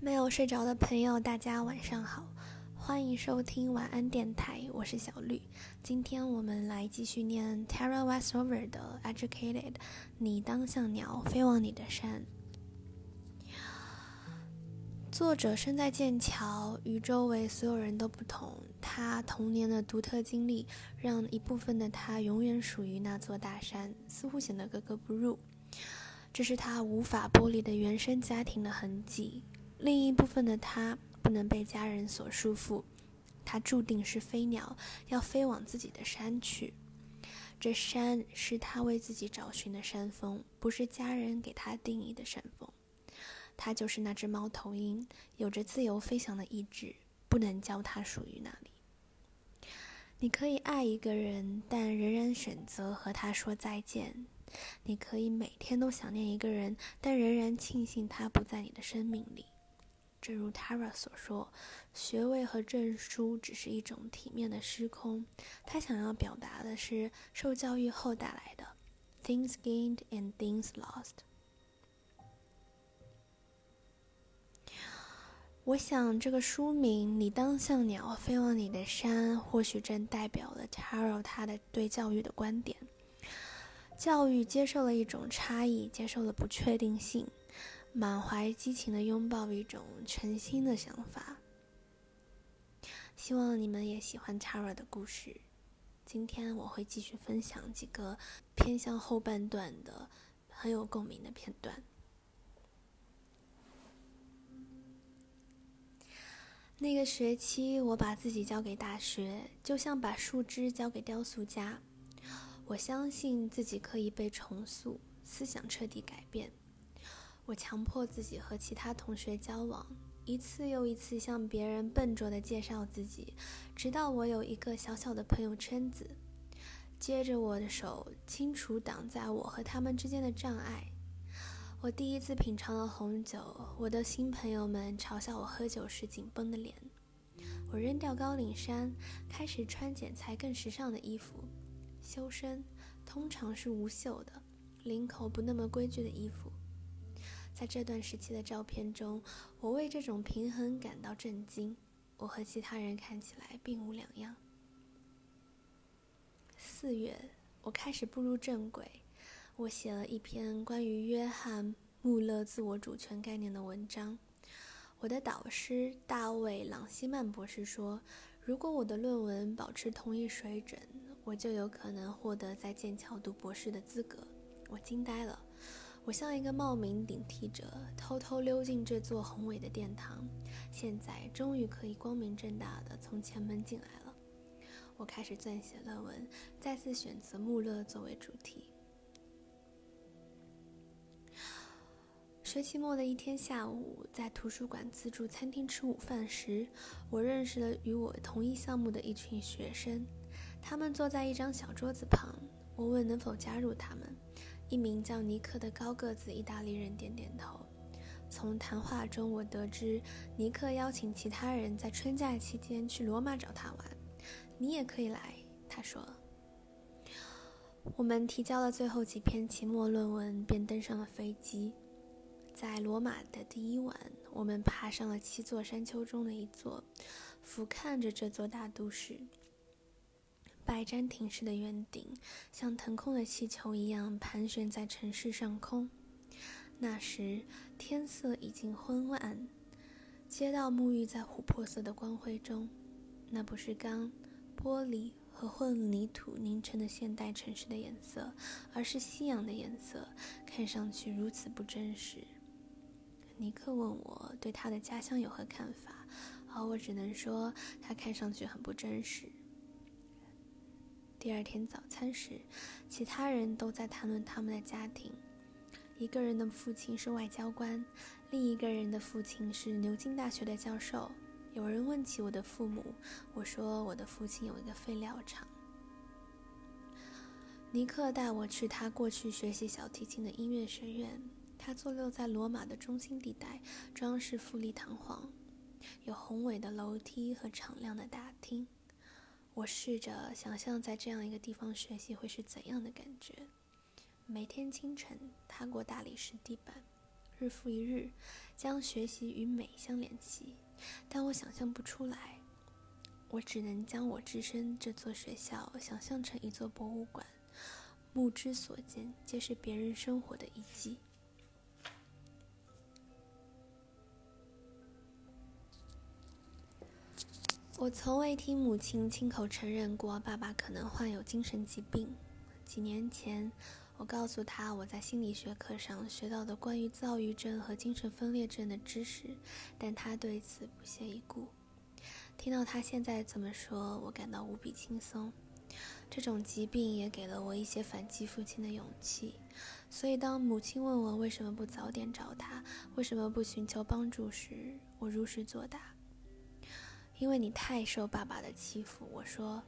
没有睡着的朋友，大家晚上好，欢迎收听晚安电台，我是小绿。今天我们来继续念 Tara Westover 的《Educated》，你当像鸟飞往你的山。作者生在剑桥，与周围所有人都不同。他童年的独特经历，让一部分的他永远属于那座大山，似乎显得格格不入。这是他无法剥离的原生家庭的痕迹。另一部分的他不能被家人所束缚，他注定是飞鸟，要飞往自己的山去。这山是他为自己找寻的山峰，不是家人给他定义的山峰。他就是那只猫头鹰，有着自由飞翔的意志，不能叫它属于那里。你可以爱一个人，但仍然选择和他说再见。你可以每天都想念一个人，但仍然庆幸他不在你的生命里。正如 Tara 所说，学位和证书只是一种体面的虚空。他想要表达的是受教育后带来的 things gained and things lost。我想这个书名《你当像鸟飞往你的山》，或许正代表了 Tara 他的对教育的观点。教育接受了一种差异，接受了不确定性。满怀激情的拥抱一种全新的想法，希望你们也喜欢 Tara 的故事。今天我会继续分享几个偏向后半段的很有共鸣的片段。那个学期，我把自己交给大学，就像把树枝交给雕塑家。我相信自己可以被重塑，思想彻底改变。我强迫自己和其他同学交往，一次又一次向别人笨拙地介绍自己，直到我有一个小小的朋友圈子。接着，我的手清除挡在我和他们之间的障碍。我第一次品尝了红酒，我的新朋友们嘲笑我喝酒时紧绷的脸。我扔掉高领衫，开始穿剪裁更时尚的衣服，修身通常是无袖的，领口不那么规矩的衣服。在这段时期的照片中，我为这种平衡感到震惊。我和其他人看起来并无两样。四月，我开始步入正轨。我写了一篇关于约翰·穆勒自我主权概念的文章。我的导师大卫·朗西曼博士说：“如果我的论文保持同一水准，我就有可能获得在剑桥读博士的资格。”我惊呆了。我像一个冒名顶替者，偷偷溜进这座宏伟的殿堂，现在终于可以光明正大的从前门进来了。我开始撰写论文，再次选择穆勒作为主题。学期末的一天下午，在图书馆自助餐厅吃午饭时，我认识了与我同一项目的一群学生，他们坐在一张小桌子旁。我问能否加入他们。一名叫尼克的高个子意大利人点点头。从谈话中，我得知尼克邀请其他人在春假期间去罗马找他玩。你也可以来，他说。我们提交了最后几篇期末论文，便登上了飞机。在罗马的第一晚，我们爬上了七座山丘中的一座，俯瞰着这座大都市。拜占庭式的圆顶像腾空的气球一样盘旋在城市上空。那时天色已经昏暗，街道沐浴在琥珀色的光辉中。那不是钢、玻璃和混凝土凝成的现代城市的颜色，而是夕阳的颜色，看上去如此不真实。尼克问我对他的家乡有何看法，而我只能说他看上去很不真实。第二天早餐时，其他人都在谈论他们的家庭。一个人的父亲是外交官，另一个人的父亲是牛津大学的教授。有人问起我的父母，我说我的父亲有一个废料厂。尼克带我去他过去学习小提琴的音乐学院，他坐落在罗马的中心地带，装饰富丽堂皇，有宏伟的楼梯和敞亮的大厅。我试着想象在这样一个地方学习会是怎样的感觉。每天清晨踏过大理石地板，日复一日，将学习与美相联系，但我想象不出来。我只能将我置身这座学校想象成一座博物馆，目之所见皆是别人生活的遗迹。我从未听母亲亲口承认过爸爸可能患有精神疾病。几年前，我告诉他我在心理学课上学到的关于躁郁症和精神分裂症的知识，但他对此不屑一顾。听到他现在这么说，我感到无比轻松。这种疾病也给了我一些反击父亲的勇气。所以，当母亲问我为什么不早点找他，为什么不寻求帮助时，我如实作答。因为你太受爸爸的欺负，我说，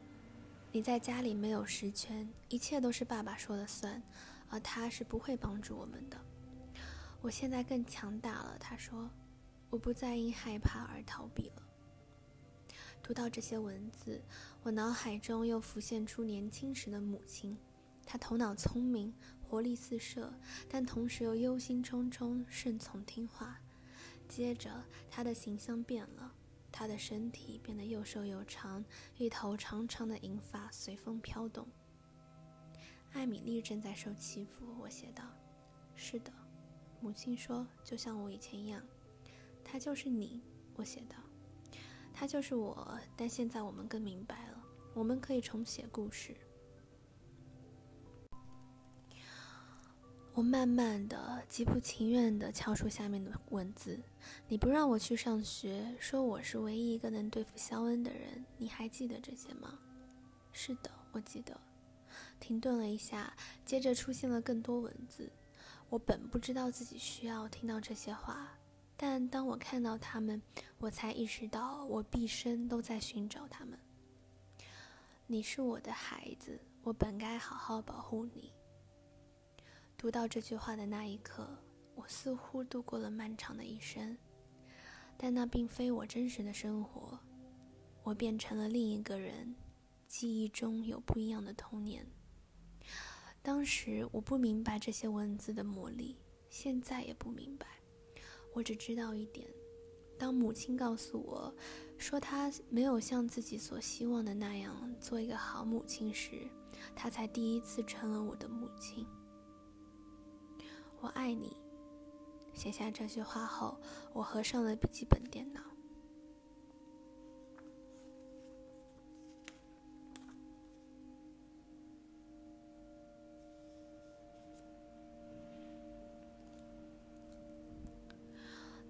你在家里没有实权，一切都是爸爸说了算，而他是不会帮助我们的。我现在更强大了，他说，我不再因害怕而逃避了。读到这些文字，我脑海中又浮现出年轻时的母亲，她头脑聪明，活力四射，但同时又忧心忡忡，顺从听话。接着，她的形象变了。他的身体变得又瘦又长，一头长长的银发随风飘动。艾米丽正在受欺负，我写道：“是的。”母亲说：“就像我以前一样。”他就是你，我写道：“他就是我。”但现在我们更明白了，我们可以重写故事。我慢慢的、极不情愿的敲出下面的文字：“你不让我去上学，说我是唯一一个能对付肖恩的人，你还记得这些吗？”“是的，我记得。”停顿了一下，接着出现了更多文字。我本不知道自己需要听到这些话，但当我看到他们，我才意识到我毕生都在寻找他们。你是我的孩子，我本该好好保护你。读到这句话的那一刻，我似乎度过了漫长的一生，但那并非我真实的生活。我变成了另一个人，记忆中有不一样的童年。当时我不明白这些文字的魔力，现在也不明白。我只知道一点：当母亲告诉我说她没有像自己所希望的那样做一个好母亲时，她才第一次成了我的母亲。我爱你。写下这句话后，我合上了笔记本电脑。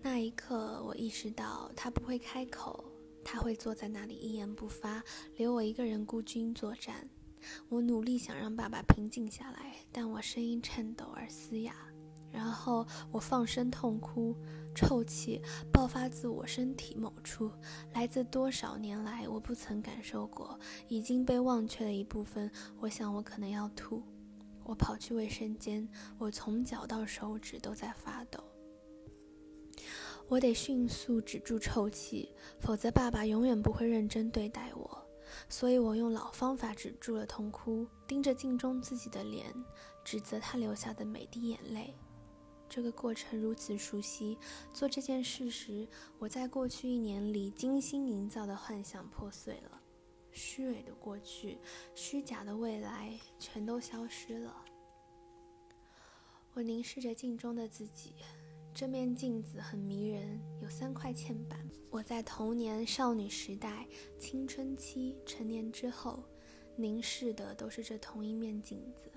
那一刻，我意识到他不会开口，他会坐在那里一言不发，留我一个人孤军作战。我努力想让爸爸平静下来，但我声音颤抖而嘶哑。然后我放声痛哭，臭气爆发自我身体某处，来自多少年来我不曾感受过、已经被忘却的一部分。我想我可能要吐。我跑去卫生间，我从脚到手指都在发抖。我得迅速止住臭气，否则爸爸永远不会认真对待我。所以我用老方法止住了痛哭，盯着镜中自己的脸，指责他流下的每滴眼泪。这个过程如此熟悉。做这件事时，我在过去一年里精心营造的幻想破碎了，虚伪的过去、虚假的未来全都消失了。我凝视着镜中的自己，这面镜子很迷人，有三块嵌板。我在童年、少女时代、青春期、成年之后，凝视的都是这同一面镜子。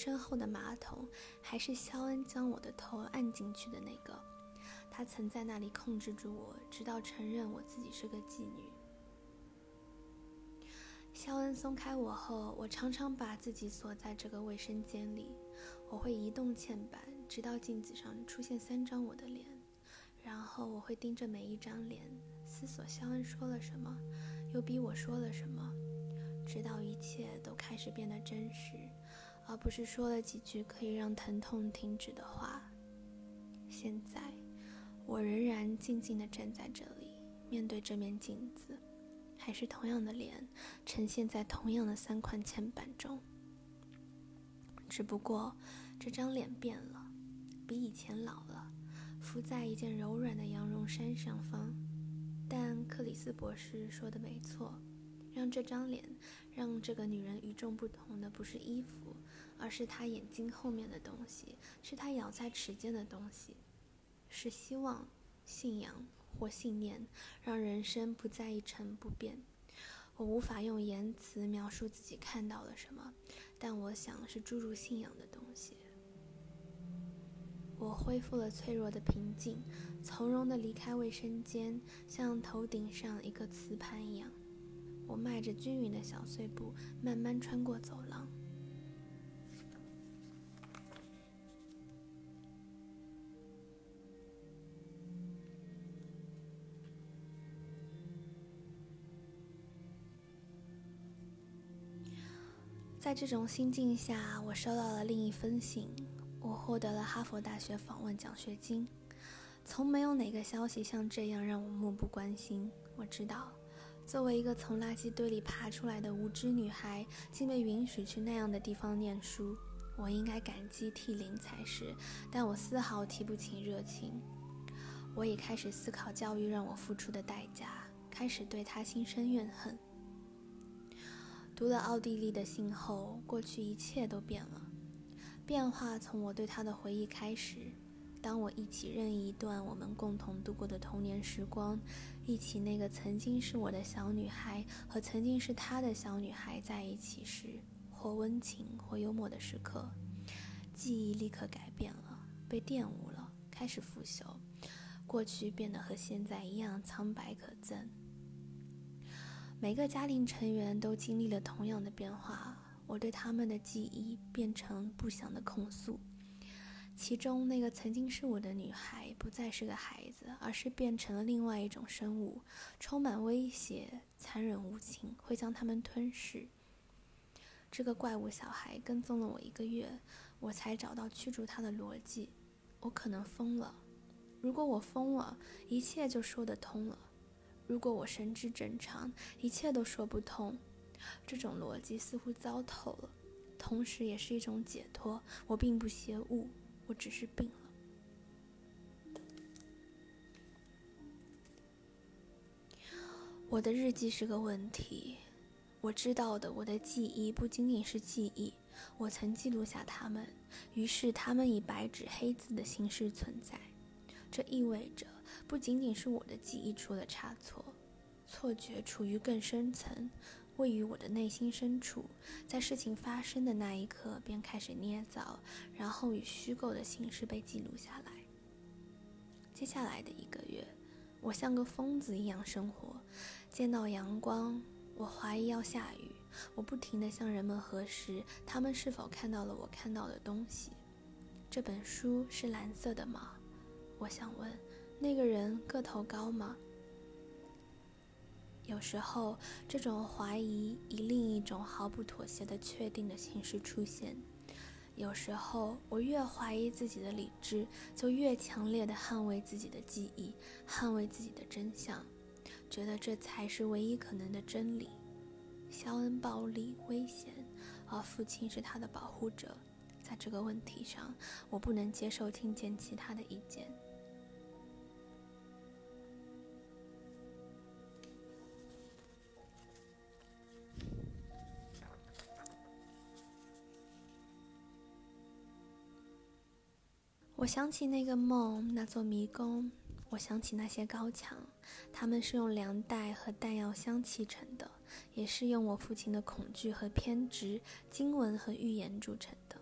身后的马桶还是肖恩将我的头按进去的那个，他曾在那里控制住我，直到承认我自己是个妓女。肖恩松开我后，我常常把自己锁在这个卫生间里。我会移动嵌板，直到镜子上出现三张我的脸，然后我会盯着每一张脸，思索肖恩说了什么，又逼我说了什么，直到一切都开始变得真实。而不是说了几句可以让疼痛停止的话。现在，我仍然静静地站在这里，面对这面镜子，还是同样的脸，呈现在同样的三块铅板中。只不过，这张脸变了，比以前老了，浮在一件柔软的羊绒衫上方。但克里斯博士说的没错，让这张脸，让这个女人与众不同的不是衣服，而是她眼睛后面的东西，是她咬在齿间的东西，是希望、信仰或信念，让人生不再一成不变。我无法用言辞描述自己看到了什么，但我想是注入信仰的东西。我恢复了脆弱的平静，从容地离开卫生间，像头顶上一个瓷盘一样。我迈着均匀的小碎步，慢慢穿过走廊。在这种心境下，我收到了另一封信。我获得了哈佛大学访问奖学金。从没有哪个消息像这样让我漠不关心。我知道，作为一个从垃圾堆里爬出来的无知女孩，竟被允许去那样的地方念书，我应该感激涕零才是。但我丝毫提不起热情。我已开始思考教育让我付出的代价，开始对他心生怨恨。读了奥地利的信后，过去一切都变了。变化从我对他的回忆开始。当我忆起任意一段我们共同度过的童年时光，忆起那个曾经是我的小女孩和曾经是她的小女孩在一起时，或温情或幽默的时刻，记忆立刻改变了，被玷污了，开始腐朽。过去变得和现在一样苍白可憎。每个家庭成员都经历了同样的变化，我对他们的记忆变成不祥的控诉。其中那个曾经是我的女孩，不再是个孩子，而是变成了另外一种生物，充满威胁、残忍无情，会将他们吞噬。这个怪物小孩跟踪了我一个月，我才找到驱逐他的逻辑。我可能疯了，如果我疯了，一切就说得通了。如果我神志正常，一切都说不通。这种逻辑似乎糟透了，同时也是一种解脱。我并不邪物，我只是病了。我的日记是个问题。我知道的，我的记忆不仅仅是记忆，我曾记录下它们，于是它们以白纸黑字的形式存在。这意味着。不仅仅是我的记忆出了差错，错觉处于更深层，位于我的内心深处，在事情发生的那一刻便开始捏造，然后以虚构的形式被记录下来。接下来的一个月，我像个疯子一样生活，见到阳光，我怀疑要下雨，我不停地向人们核实，他们是否看到了我看到的东西。这本书是蓝色的吗？我想问。那个人个头高吗？有时候，这种怀疑以另一种毫不妥协的确定的形式出现。有时候，我越怀疑自己的理智，就越强烈的捍卫自己的记忆，捍卫自己的真相，觉得这才是唯一可能的真理。肖恩暴力危险，而父亲是他的保护者。在这个问题上，我不能接受听见其他的意见。我想起那个梦，那座迷宫。我想起那些高墙，它们是用粮袋和弹药箱砌成的，也是用我父亲的恐惧和偏执、经文和预言铸成的。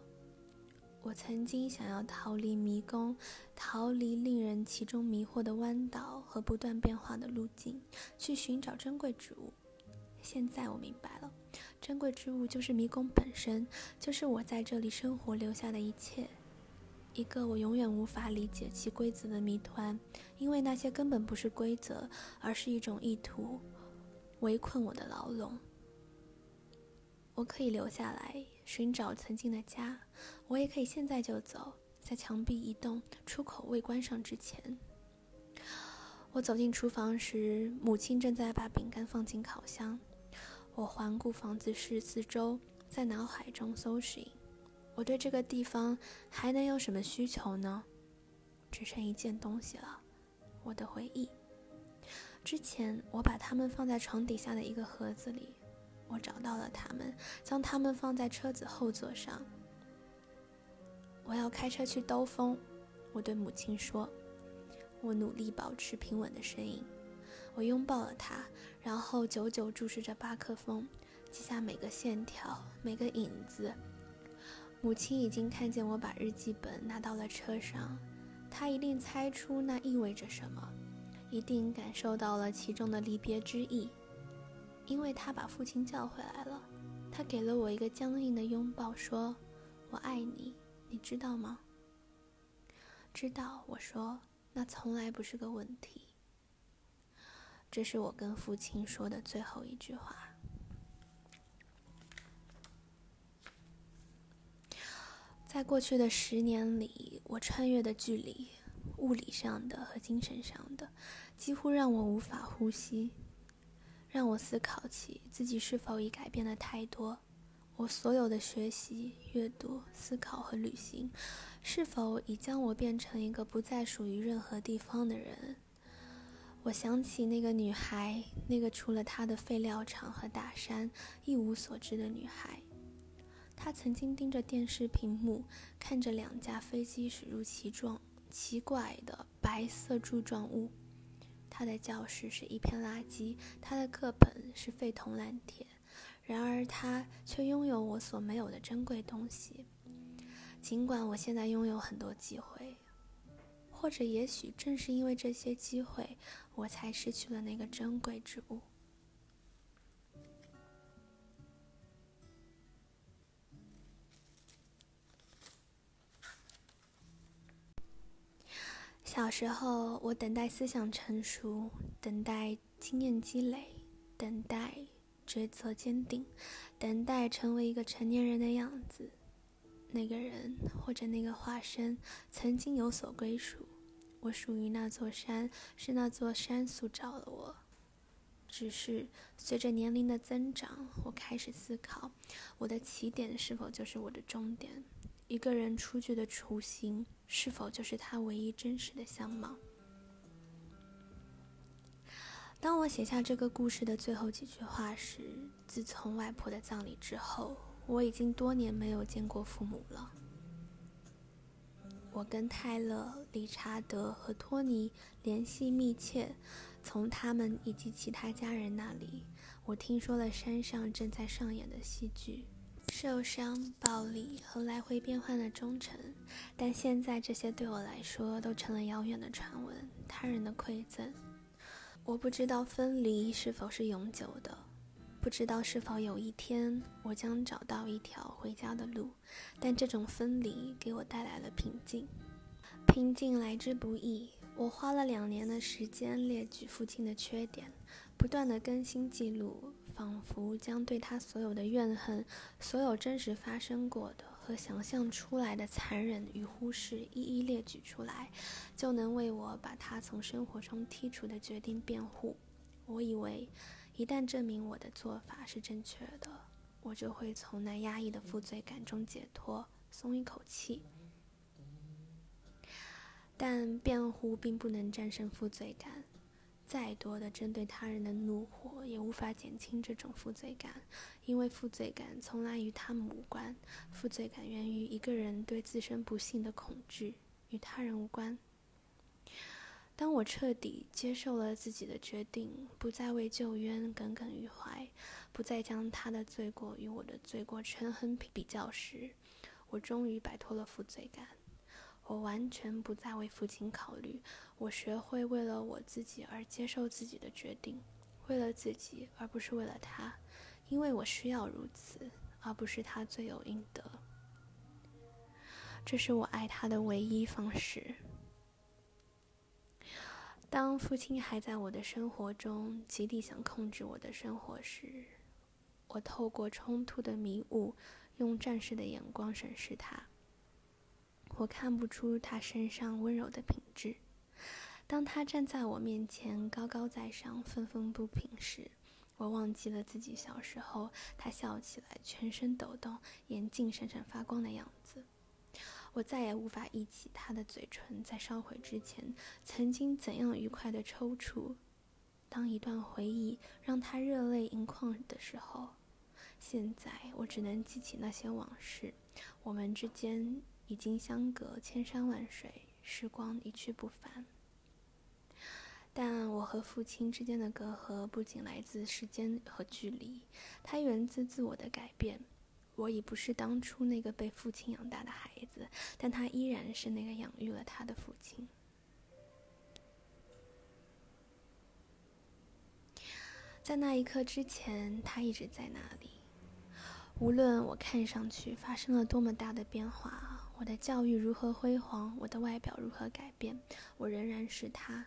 我曾经想要逃离迷宫，逃离令人其中迷惑的弯道和不断变化的路径，去寻找珍贵之物。现在我明白了，珍贵之物就是迷宫本身，就是我在这里生活留下的一切。一个我永远无法理解其规则的谜团，因为那些根本不是规则，而是一种意图围困我的牢笼。我可以留下来寻找曾经的家，我也可以现在就走，在墙壁移动、出口未关上之前。我走进厨房时，母亲正在把饼干放进烤箱。我环顾房子室四周，在脑海中搜寻。我对这个地方还能有什么需求呢？只剩一件东西了，我的回忆。之前我把它们放在床底下的一个盒子里，我找到了它们，将它们放在车子后座上。我要开车去兜风，我对母亲说。我努力保持平稳的声音。我拥抱了他，然后久久注视着巴克风，记下每个线条，每个影子。母亲已经看见我把日记本拿到了车上，她一定猜出那意味着什么，一定感受到了其中的离别之意，因为她把父亲叫回来了。她给了我一个僵硬的拥抱，说：“我爱你，你知道吗？”知道，我说，那从来不是个问题。这是我跟父亲说的最后一句话。在过去的十年里，我穿越的距离，物理上的和精神上的，几乎让我无法呼吸，让我思考起自己是否已改变了太多。我所有的学习、阅读、思考和旅行，是否已将我变成一个不再属于任何地方的人？我想起那个女孩，那个除了她的废料厂和大山一无所知的女孩。他曾经盯着电视屏幕，看着两架飞机驶入奇状奇怪的白色柱状物。他的教室是一片垃圾，他的课本是废铜烂铁。然而，他却拥有我所没有的珍贵东西。尽管我现在拥有很多机会，或者也许正是因为这些机会，我才失去了那个珍贵之物。小时候，我等待思想成熟，等待经验积累，等待抉择坚定，等待成为一个成年人的样子。那个人或者那个化身，曾经有所归属。我属于那座山，是那座山塑造了我。只是随着年龄的增长，我开始思考：我的起点是否就是我的终点？一个人出具的雏形，是否就是他唯一真实的相貌？当我写下这个故事的最后几句话时，自从外婆的葬礼之后，我已经多年没有见过父母了。我跟泰勒、理查德和托尼联系密切，从他们以及其他家人那里，我听说了山上正在上演的戏剧。受伤、暴力和来回变换的忠诚，但现在这些对我来说都成了遥远的传闻，他人的馈赠。我不知道分离是否是永久的，不知道是否有一天我将找到一条回家的路，但这种分离给我带来了平静。平静来之不易，我花了两年的时间列举父亲的缺点，不断的更新记录。仿佛将对他所有的怨恨、所有真实发生过的和想象出来的残忍与忽视一一列举出来，就能为我把他从生活中剔除的决定辩护。我以为，一旦证明我的做法是正确的，我就会从那压抑的负罪感中解脱，松一口气。但辩护并不能战胜负罪感。再多的针对他人的怒火也无法减轻这种负罪感，因为负罪感从来与他们无关。负罪感源于一个人对自身不幸的恐惧，与他人无关。当我彻底接受了自己的决定，不再为旧冤耿耿于怀，不再将他的罪过与我的罪过权衡比较时，我终于摆脱了负罪感。我完全不再为父亲考虑，我学会为了我自己而接受自己的决定，为了自己而不是为了他，因为我需要如此，而不是他罪有应得。这是我爱他的唯一方式。当父亲还在我的生活中，极力想控制我的生活时，我透过冲突的迷雾，用战士的眼光审视他。我看不出他身上温柔的品质。当他站在我面前，高高在上，愤愤不平时，我忘记了自己小时候他笑起来全身抖动、眼睛闪闪发光的样子。我再也无法忆起他的嘴唇在烧毁之前曾经怎样愉快的抽搐。当一段回忆让他热泪盈眶的时候，现在我只能记起那些往事。我们之间已经相隔千山万水，时光一去不返。但我和父亲之间的隔阂不仅来自时间和距离，它源自自我的改变。我已不是当初那个被父亲养大的孩子，但他依然是那个养育了他的父亲。在那一刻之前，他一直在那里。无论我看上去发生了多么大的变化，我的教育如何辉煌，我的外表如何改变，我仍然是他。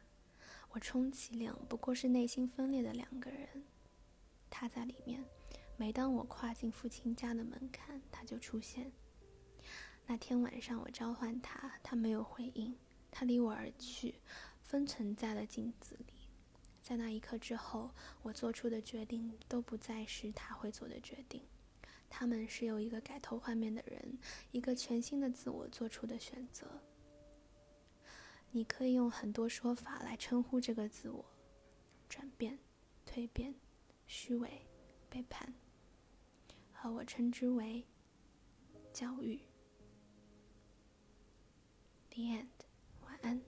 我充其量不过是内心分裂的两个人，他在里面。每当我跨进父亲家的门槛，他就出现。那天晚上，我召唤他，他没有回应，他离我而去，封存在了镜子里。在那一刻之后，我做出的决定都不再是他会做的决定，他们是由一个改头换面的人，一个全新的自我做出的选择。你可以用很多说法来称呼这个自我：转变、蜕变、虚伪、背叛。而我称之为教育。The end。晚安